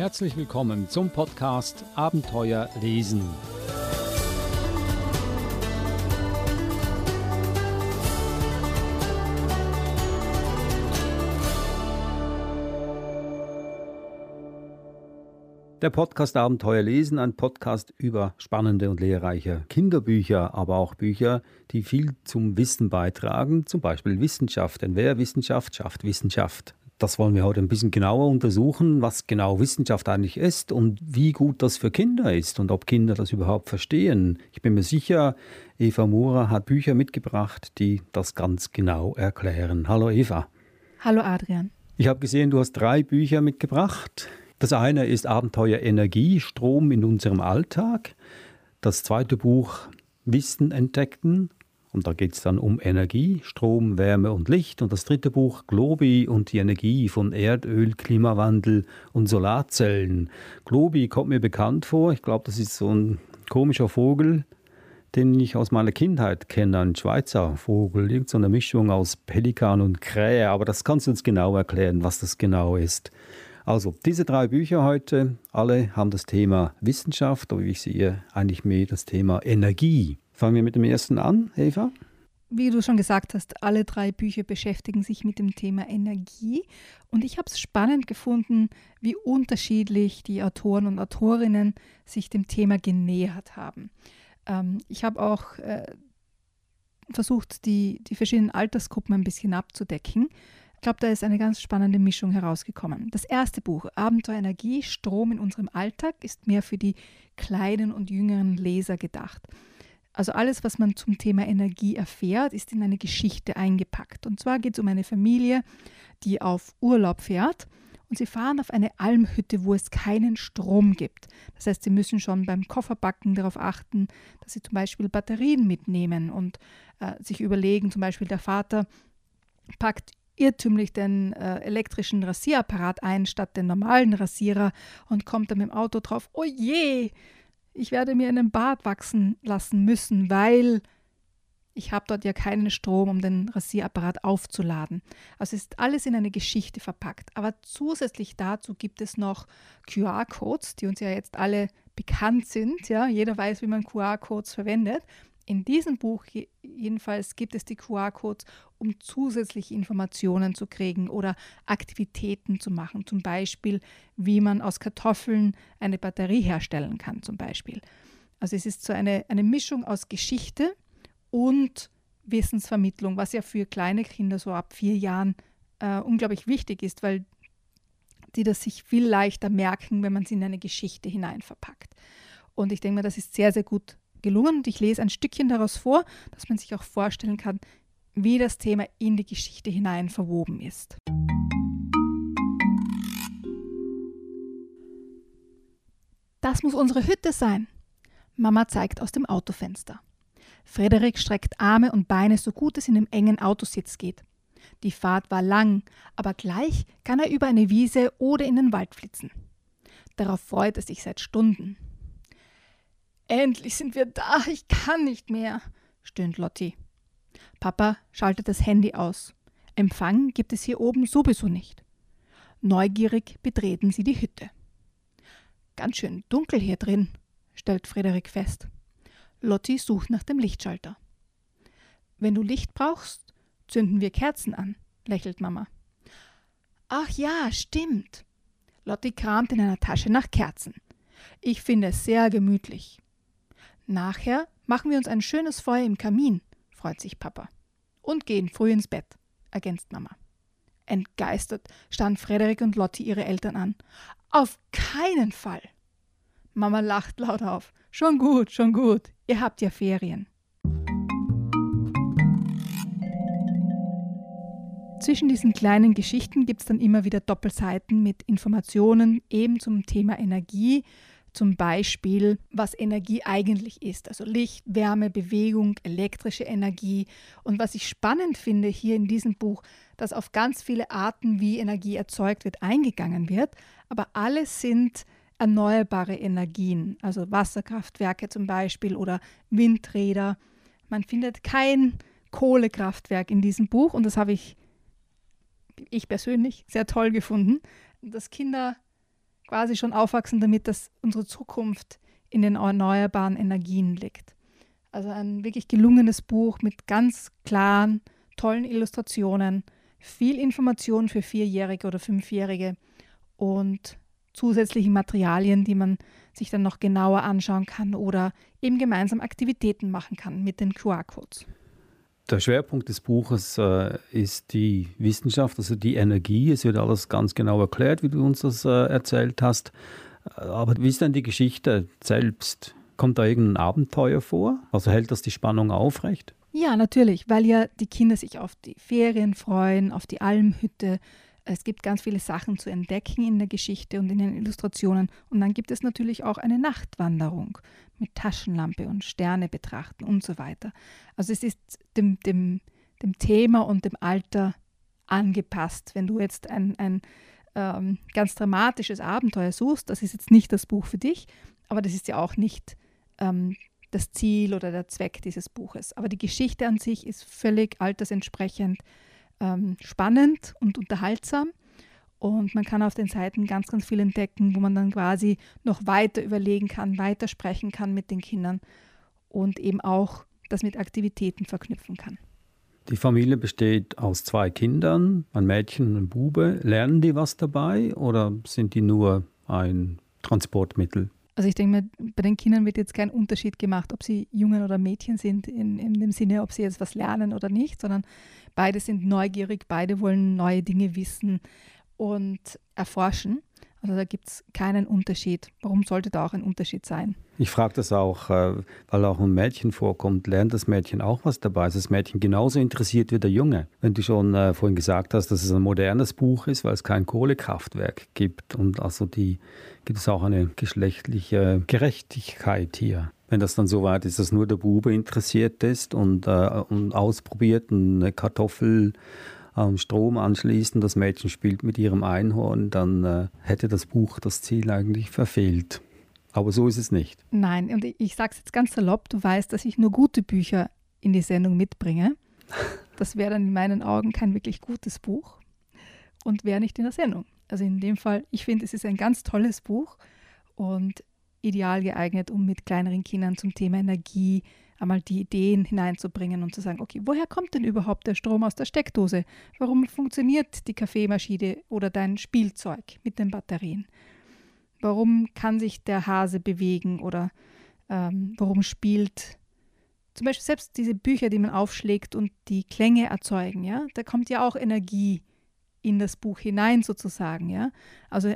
Herzlich willkommen zum Podcast Abenteuer lesen. Der Podcast Abenteuer lesen, ein Podcast über spannende und lehrreiche Kinderbücher, aber auch Bücher, die viel zum Wissen beitragen, zum Beispiel Wissenschaft. Denn wer Wissenschaft schafft Wissenschaft. Das wollen wir heute ein bisschen genauer untersuchen, was genau Wissenschaft eigentlich ist und wie gut das für Kinder ist und ob Kinder das überhaupt verstehen. Ich bin mir sicher, Eva Mura hat Bücher mitgebracht, die das ganz genau erklären. Hallo Eva. Hallo Adrian. Ich habe gesehen, du hast drei Bücher mitgebracht. Das eine ist Abenteuer Energie, Strom in unserem Alltag. Das zweite Buch Wissen entdeckten. Und da geht es dann um Energie, Strom, Wärme und Licht. Und das dritte Buch Globi und die Energie von Erdöl, Klimawandel und Solarzellen. Globi kommt mir bekannt vor. Ich glaube, das ist so ein komischer Vogel, den ich aus meiner Kindheit kenne, ein Schweizer Vogel, irgendeine so Mischung aus Pelikan und Krähe, aber das kannst du uns genau erklären, was das genau ist. Also, diese drei Bücher heute, alle haben das Thema Wissenschaft, aber ich sehe, eigentlich mehr das Thema Energie. Fangen wir mit dem ersten an, Eva? Wie du schon gesagt hast, alle drei Bücher beschäftigen sich mit dem Thema Energie. Und ich habe es spannend gefunden, wie unterschiedlich die Autoren und Autorinnen sich dem Thema genähert haben. Ähm, ich habe auch äh, versucht, die, die verschiedenen Altersgruppen ein bisschen abzudecken. Ich glaube, da ist eine ganz spannende Mischung herausgekommen. Das erste Buch, Abenteuer Energie, Strom in unserem Alltag, ist mehr für die kleinen und jüngeren Leser gedacht. Also alles, was man zum Thema Energie erfährt, ist in eine Geschichte eingepackt. Und zwar geht es um eine Familie, die auf Urlaub fährt und sie fahren auf eine Almhütte, wo es keinen Strom gibt. Das heißt, sie müssen schon beim Kofferbacken darauf achten, dass sie zum Beispiel Batterien mitnehmen und äh, sich überlegen, zum Beispiel der Vater packt irrtümlich den äh, elektrischen Rasierapparat ein statt den normalen Rasierer und kommt dann mit dem Auto drauf, oh je, ich werde mir einen Bart wachsen lassen müssen, weil ich habe dort ja keinen Strom, um den Rasierapparat aufzuladen. Also ist alles in eine Geschichte verpackt. Aber zusätzlich dazu gibt es noch QR-Codes, die uns ja jetzt alle bekannt sind. Ja, jeder weiß, wie man QR-Codes verwendet. In diesem Buch jedenfalls gibt es die QR-Codes, um zusätzliche Informationen zu kriegen oder Aktivitäten zu machen. Zum Beispiel, wie man aus Kartoffeln eine Batterie herstellen kann, zum Beispiel. Also es ist so eine, eine Mischung aus Geschichte und Wissensvermittlung, was ja für kleine Kinder so ab vier Jahren äh, unglaublich wichtig ist, weil die das sich viel leichter merken, wenn man sie in eine Geschichte hinein verpackt. Und ich denke mal, das ist sehr, sehr gut gelungen und ich lese ein Stückchen daraus vor, dass man sich auch vorstellen kann, wie das Thema in die Geschichte hinein verwoben ist. Das muss unsere Hütte sein. Mama zeigt aus dem Autofenster. Frederik streckt Arme und Beine so gut es in dem engen Autositz geht. Die Fahrt war lang, aber gleich kann er über eine Wiese oder in den Wald flitzen. Darauf freut er sich seit Stunden. Endlich sind wir da, ich kann nicht mehr, stöhnt Lotti. Papa schaltet das Handy aus. Empfang gibt es hier oben sowieso nicht. Neugierig betreten sie die Hütte. Ganz schön dunkel hier drin, stellt Frederik fest. Lotti sucht nach dem Lichtschalter. Wenn du Licht brauchst, zünden wir Kerzen an, lächelt Mama. Ach ja, stimmt. Lotti kramt in einer Tasche nach Kerzen. Ich finde es sehr gemütlich. Nachher machen wir uns ein schönes Feuer im Kamin, freut sich Papa. Und gehen früh ins Bett, ergänzt Mama. Entgeistert starren Frederik und Lotti ihre Eltern an. Auf keinen Fall! Mama lacht laut auf. Schon gut, schon gut. Ihr habt ja Ferien. Zwischen diesen kleinen Geschichten gibt es dann immer wieder Doppelseiten mit Informationen eben zum Thema Energie, zum Beispiel, was Energie eigentlich ist, also Licht, Wärme, Bewegung, elektrische Energie. Und was ich spannend finde hier in diesem Buch, dass auf ganz viele Arten, wie Energie erzeugt wird, eingegangen wird, aber alles sind erneuerbare Energien, also Wasserkraftwerke zum Beispiel oder Windräder. Man findet kein Kohlekraftwerk in diesem Buch und das habe ich, ich persönlich sehr toll gefunden, dass Kinder quasi schon aufwachsen damit, dass unsere Zukunft in den erneuerbaren Energien liegt. Also ein wirklich gelungenes Buch mit ganz klaren, tollen Illustrationen, viel Information für Vierjährige oder Fünfjährige und zusätzlichen Materialien, die man sich dann noch genauer anschauen kann oder eben gemeinsam Aktivitäten machen kann mit den QR-Codes. Der Schwerpunkt des Buches äh, ist die Wissenschaft, also die Energie. Es wird alles ganz genau erklärt, wie du uns das äh, erzählt hast. Aber wie ist denn die Geschichte selbst? Kommt da irgendein Abenteuer vor? Also hält das die Spannung aufrecht? Ja, natürlich, weil ja die Kinder sich auf die Ferien freuen, auf die Almhütte. Es gibt ganz viele Sachen zu entdecken in der Geschichte und in den Illustrationen. Und dann gibt es natürlich auch eine Nachtwanderung mit Taschenlampe und Sterne betrachten und so weiter. Also es ist dem, dem, dem Thema und dem Alter angepasst. Wenn du jetzt ein, ein ähm, ganz dramatisches Abenteuer suchst, das ist jetzt nicht das Buch für dich, aber das ist ja auch nicht ähm, das Ziel oder der Zweck dieses Buches. Aber die Geschichte an sich ist völlig altersentsprechend ähm, spannend und unterhaltsam. Und man kann auf den Seiten ganz, ganz viel entdecken, wo man dann quasi noch weiter überlegen kann, weitersprechen kann mit den Kindern und eben auch das mit Aktivitäten verknüpfen kann. Die Familie besteht aus zwei Kindern, ein Mädchen und ein Bube. Lernen die was dabei oder sind die nur ein Transportmittel? Also ich denke mir, bei den Kindern wird jetzt kein Unterschied gemacht, ob sie Jungen oder Mädchen sind, in, in dem Sinne, ob sie jetzt was lernen oder nicht, sondern beide sind neugierig, beide wollen neue Dinge wissen und erforschen. Also da gibt es keinen Unterschied. Warum sollte da auch ein Unterschied sein? Ich frage das auch, äh, weil auch ein Mädchen vorkommt. Lernt das Mädchen auch was dabei? Ist das Mädchen genauso interessiert wie der Junge? Wenn du schon äh, vorhin gesagt hast, dass es ein modernes Buch ist, weil es kein Kohlekraftwerk gibt und also die gibt es auch eine geschlechtliche Gerechtigkeit hier. Wenn das dann so weit ist, dass nur der Bube interessiert ist und, äh, und ausprobiert eine Kartoffel am Strom anschließen, das Mädchen spielt mit ihrem Einhorn, dann äh, hätte das Buch das Ziel eigentlich verfehlt. Aber so ist es nicht. Nein, und ich sage es jetzt ganz salopp, du weißt, dass ich nur gute Bücher in die Sendung mitbringe. Das wäre dann in meinen Augen kein wirklich gutes Buch und wäre nicht in der Sendung. Also in dem Fall, ich finde, es ist ein ganz tolles Buch und ideal geeignet, um mit kleineren Kindern zum Thema Energie einmal die Ideen hineinzubringen und zu sagen, okay, woher kommt denn überhaupt der Strom aus der Steckdose? Warum funktioniert die Kaffeemaschine oder dein Spielzeug mit den Batterien? Warum kann sich der Hase bewegen oder ähm, warum spielt zum Beispiel selbst diese Bücher, die man aufschlägt und die Klänge erzeugen, ja, da kommt ja auch Energie in das Buch hinein sozusagen, ja. Also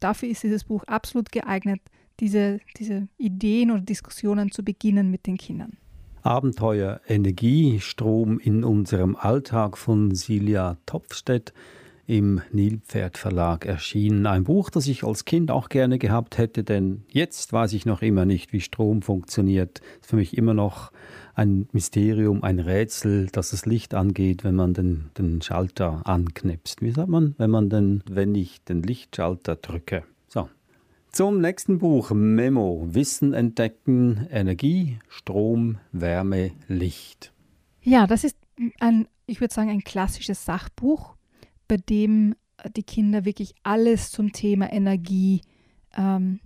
dafür ist dieses Buch absolut geeignet, diese, diese Ideen oder Diskussionen zu beginnen mit den Kindern. Abenteuer Energie, Strom in unserem Alltag von Silja Topfstedt im Nilpferd Verlag erschienen. Ein Buch, das ich als Kind auch gerne gehabt hätte, denn jetzt weiß ich noch immer nicht, wie Strom funktioniert. Ist für mich immer noch ein Mysterium, ein Rätsel, dass das Licht angeht, wenn man den, den Schalter anknipst. Wie sagt man, wenn man den, wenn ich den Lichtschalter drücke? Zum nächsten Buch, Memo, Wissen entdecken, Energie, Strom, Wärme, Licht. Ja, das ist ein, ich würde sagen, ein klassisches Sachbuch bei dem äh, die Kinder wirklich alles zum Thema Energie ähm,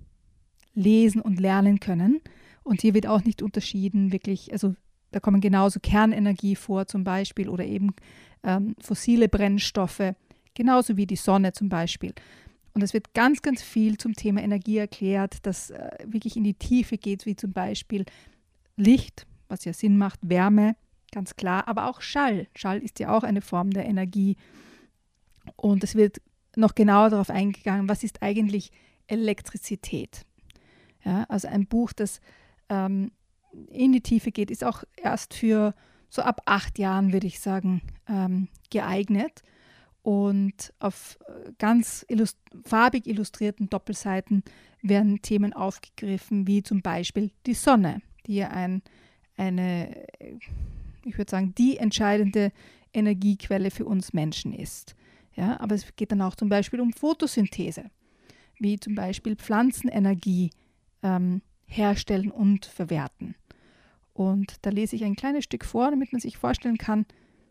lesen und lernen können. Und hier wird auch nicht unterschieden, wirklich, also da kommen genauso Kernenergie vor zum Beispiel oder eben ähm, fossile Brennstoffe, genauso wie die Sonne zum Beispiel. Und es wird ganz, ganz viel zum Thema Energie erklärt, das äh, wirklich in die Tiefe geht, wie zum Beispiel Licht, was ja Sinn macht, Wärme, ganz klar, aber auch Schall. Schall ist ja auch eine Form der Energie. Und es wird noch genauer darauf eingegangen, was ist eigentlich Elektrizität. Ja, also ein Buch, das ähm, in die Tiefe geht, ist auch erst für so ab acht Jahren, würde ich sagen, ähm, geeignet. Und auf äh, ganz illust farbig illustrierten Doppelseiten werden Themen aufgegriffen, wie zum Beispiel die Sonne, die ja ein, eine, ich würde sagen, die entscheidende Energiequelle für uns Menschen ist. Ja, aber es geht dann auch zum Beispiel um Photosynthese, wie zum Beispiel Pflanzenenergie ähm, herstellen und verwerten. Und da lese ich ein kleines Stück vor, damit man sich vorstellen kann,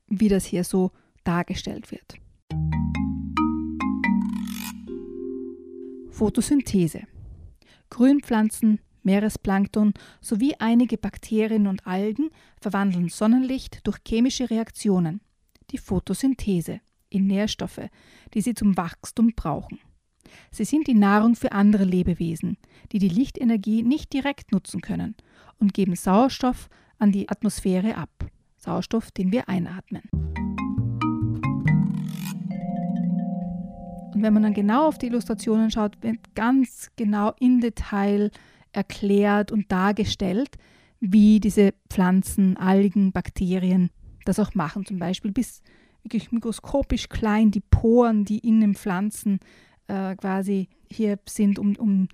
wie das hier so dargestellt wird. Photosynthese. Grünpflanzen, Meeresplankton sowie einige Bakterien und Algen verwandeln Sonnenlicht durch chemische Reaktionen, die Photosynthese, in Nährstoffe, die sie zum Wachstum brauchen. Sie sind die Nahrung für andere Lebewesen, die die Lichtenergie nicht direkt nutzen können und geben Sauerstoff an die Atmosphäre ab, Sauerstoff, den wir einatmen. Und wenn man dann genau auf die Illustrationen schaut, wird ganz genau im Detail erklärt und dargestellt, wie diese Pflanzen, Algen, Bakterien das auch machen. Zum Beispiel bis wirklich mikroskopisch klein die Poren, die in den Pflanzen äh, quasi hier sind, um, um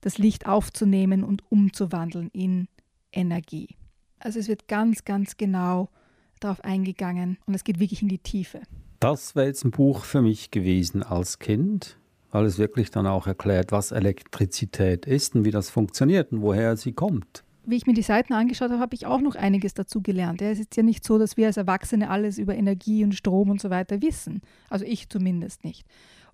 das Licht aufzunehmen und umzuwandeln in Energie. Also es wird ganz, ganz genau darauf eingegangen und es geht wirklich in die Tiefe. Das wäre jetzt ein Buch für mich gewesen als Kind weil es wirklich dann auch erklärt, was Elektrizität ist und wie das funktioniert und woher sie kommt. Wie ich mir die Seiten angeschaut habe, habe ich auch noch einiges dazu gelernt. es ist ja nicht so, dass wir als Erwachsene alles über Energie und Strom und so weiter wissen. Also ich zumindest nicht.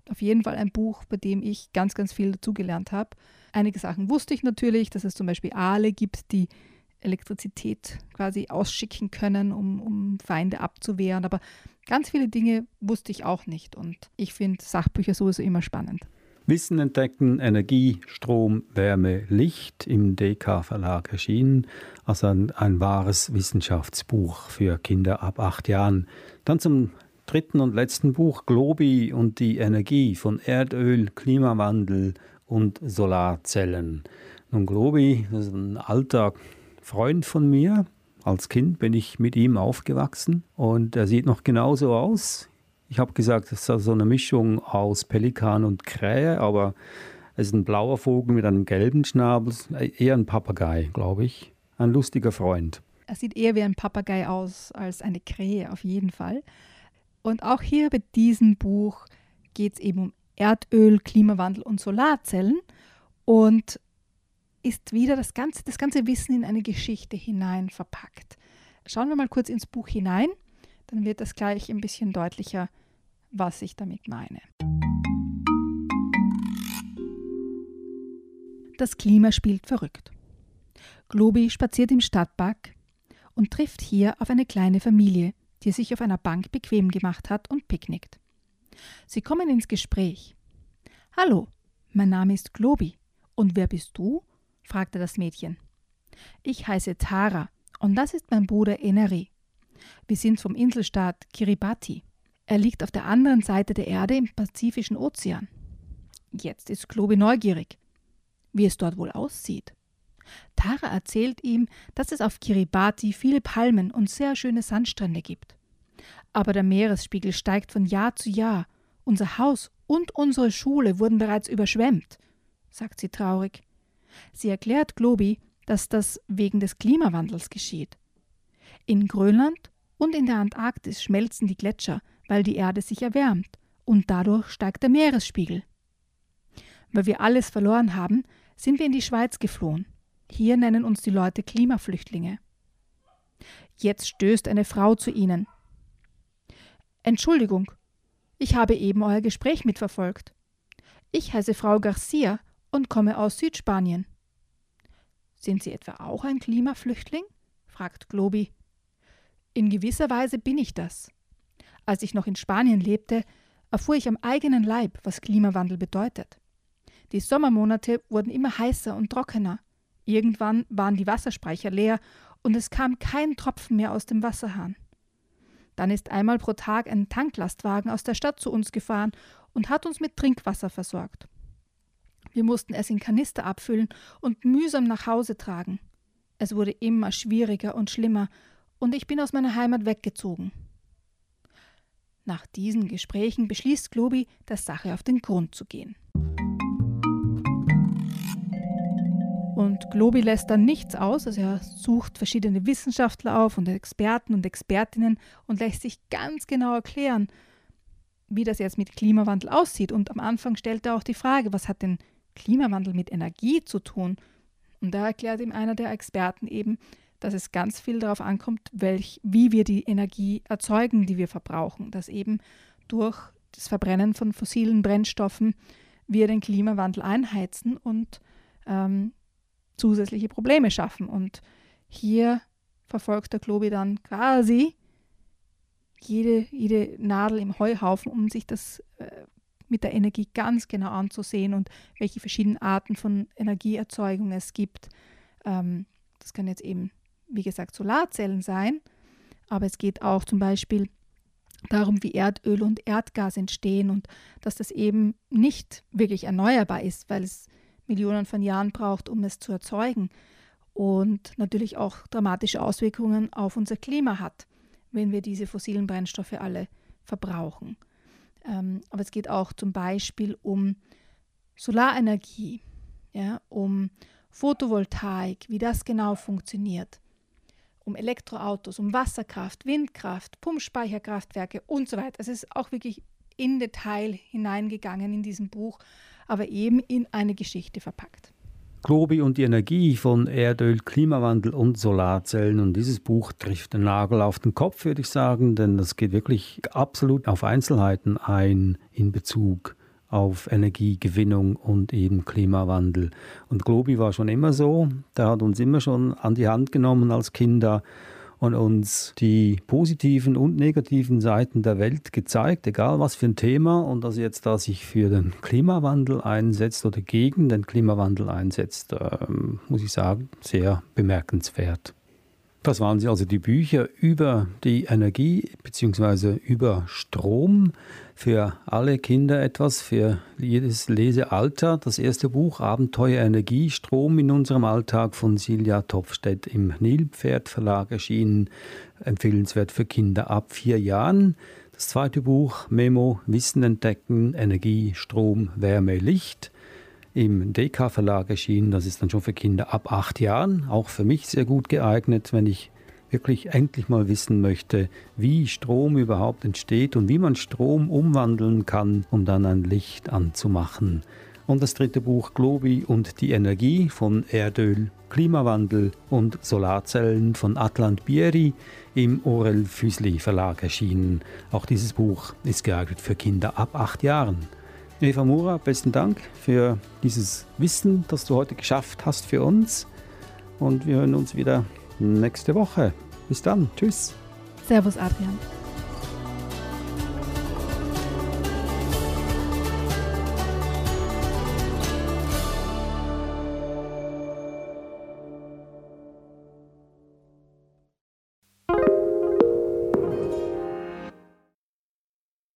Auf jeden Fall ein Buch, bei dem ich ganz, ganz viel dazugelernt habe. Einige Sachen wusste ich natürlich, dass es zum Beispiel Aale gibt, die Elektrizität quasi ausschicken können, um, um Feinde abzuwehren. Aber Ganz viele Dinge wusste ich auch nicht und ich finde Sachbücher sowieso immer spannend. Wissen entdecken, Energie, Strom, Wärme, Licht im DK Verlag erschienen. Also ein, ein wahres Wissenschaftsbuch für Kinder ab acht Jahren. Dann zum dritten und letzten Buch Globi und die Energie von Erdöl, Klimawandel und Solarzellen. Nun, Globi, das ist ein alter Freund von mir, als Kind bin ich mit ihm aufgewachsen und er sieht noch genauso aus. Ich habe gesagt, es ist so eine Mischung aus Pelikan und Krähe, aber es ist ein blauer Vogel mit einem gelben Schnabel, eher ein Papagei, glaube ich. Ein lustiger Freund. Er sieht eher wie ein Papagei aus als eine Krähe, auf jeden Fall. Und auch hier bei diesem Buch geht es eben um Erdöl, Klimawandel und Solarzellen. Und ist wieder das ganze, das ganze Wissen in eine Geschichte hinein verpackt. Schauen wir mal kurz ins Buch hinein, dann wird das gleich ein bisschen deutlicher, was ich damit meine. Das Klima spielt verrückt. Globi spaziert im Stadtpark und trifft hier auf eine kleine Familie, die sich auf einer Bank bequem gemacht hat und picknickt. Sie kommen ins Gespräch. Hallo, mein Name ist Globi. Und wer bist du? Fragte das Mädchen. Ich heiße Tara und das ist mein Bruder Eneri. Wir sind vom Inselstaat Kiribati. Er liegt auf der anderen Seite der Erde im Pazifischen Ozean. Jetzt ist Klobi neugierig, wie es dort wohl aussieht. Tara erzählt ihm, dass es auf Kiribati viele Palmen und sehr schöne Sandstrände gibt. Aber der Meeresspiegel steigt von Jahr zu Jahr. Unser Haus und unsere Schule wurden bereits überschwemmt, sagt sie traurig. Sie erklärt Globi, dass das wegen des Klimawandels geschieht. In Grönland und in der Antarktis schmelzen die Gletscher, weil die Erde sich erwärmt und dadurch steigt der Meeresspiegel. Weil wir alles verloren haben, sind wir in die Schweiz geflohen. Hier nennen uns die Leute Klimaflüchtlinge. Jetzt stößt eine Frau zu ihnen. Entschuldigung, ich habe eben euer Gespräch mitverfolgt. Ich heiße Frau Garcia und komme aus Südspanien. Sind Sie etwa auch ein Klimaflüchtling? fragt Globi. In gewisser Weise bin ich das. Als ich noch in Spanien lebte, erfuhr ich am eigenen Leib, was Klimawandel bedeutet. Die Sommermonate wurden immer heißer und trockener. Irgendwann waren die Wasserspeicher leer und es kam kein Tropfen mehr aus dem Wasserhahn. Dann ist einmal pro Tag ein Tanklastwagen aus der Stadt zu uns gefahren und hat uns mit Trinkwasser versorgt. Wir mussten es in Kanister abfüllen und mühsam nach Hause tragen. Es wurde immer schwieriger und schlimmer, und ich bin aus meiner Heimat weggezogen. Nach diesen Gesprächen beschließt Globi, der Sache auf den Grund zu gehen. Und Globi lässt dann nichts aus, also er sucht verschiedene Wissenschaftler auf und Experten und Expertinnen und lässt sich ganz genau erklären, wie das jetzt mit Klimawandel aussieht. Und am Anfang stellt er auch die Frage, was hat denn Klimawandel mit Energie zu tun. Und da erklärt ihm einer der Experten eben, dass es ganz viel darauf ankommt, welch, wie wir die Energie erzeugen, die wir verbrauchen. Dass eben durch das Verbrennen von fossilen Brennstoffen wir den Klimawandel einheizen und ähm, zusätzliche Probleme schaffen. Und hier verfolgt der Globi dann quasi jede, jede Nadel im Heuhaufen, um sich das äh, mit der Energie ganz genau anzusehen und welche verschiedenen Arten von Energieerzeugung es gibt. Ähm, das können jetzt eben, wie gesagt, Solarzellen sein, aber es geht auch zum Beispiel darum, wie Erdöl und Erdgas entstehen und dass das eben nicht wirklich erneuerbar ist, weil es Millionen von Jahren braucht, um es zu erzeugen und natürlich auch dramatische Auswirkungen auf unser Klima hat, wenn wir diese fossilen Brennstoffe alle verbrauchen. Ähm, aber es geht auch zum Beispiel um Solarenergie, ja, um Photovoltaik, wie das genau funktioniert, um Elektroautos, um Wasserkraft, Windkraft, Pumpspeicherkraftwerke und so weiter. Es ist auch wirklich in Detail hineingegangen in diesem Buch, aber eben in eine Geschichte verpackt. Globi und die Energie von Erdöl, Klimawandel und Solarzellen. Und dieses Buch trifft den Nagel auf den Kopf, würde ich sagen, denn das geht wirklich absolut auf Einzelheiten ein in Bezug auf Energiegewinnung und eben Klimawandel. Und Globi war schon immer so, der hat uns immer schon an die Hand genommen als Kinder und uns die positiven und negativen Seiten der Welt gezeigt, egal was für ein Thema. Und dass jetzt da sich für den Klimawandel einsetzt oder gegen den Klimawandel einsetzt, ähm, muss ich sagen, sehr bemerkenswert. Das waren sie also die Bücher über die Energie bzw. über Strom für alle Kinder etwas, für jedes Lesealter. Das erste Buch Abenteuer Energie, Strom in unserem Alltag von Silja Topfstedt im Nilpferd Verlag erschienen, empfehlenswert für Kinder ab vier Jahren. Das zweite Buch Memo Wissen entdecken, Energie, Strom, Wärme, Licht im DK Verlag erschienen. Das ist dann schon für Kinder ab acht Jahren, auch für mich sehr gut geeignet, wenn ich wirklich endlich mal wissen möchte, wie Strom überhaupt entsteht und wie man Strom umwandeln kann, um dann ein Licht anzumachen. Und das dritte Buch Globi und die Energie von Erdöl, Klimawandel und Solarzellen von Atlant Bieri im Orel Füsli Verlag erschienen. Auch dieses Buch ist geeignet für Kinder ab acht Jahren. Eva Mura, besten Dank für dieses Wissen, das du heute geschafft hast für uns. Und wir hören uns wieder nächste Woche. Bis dann. Tschüss. Servus, Adrian.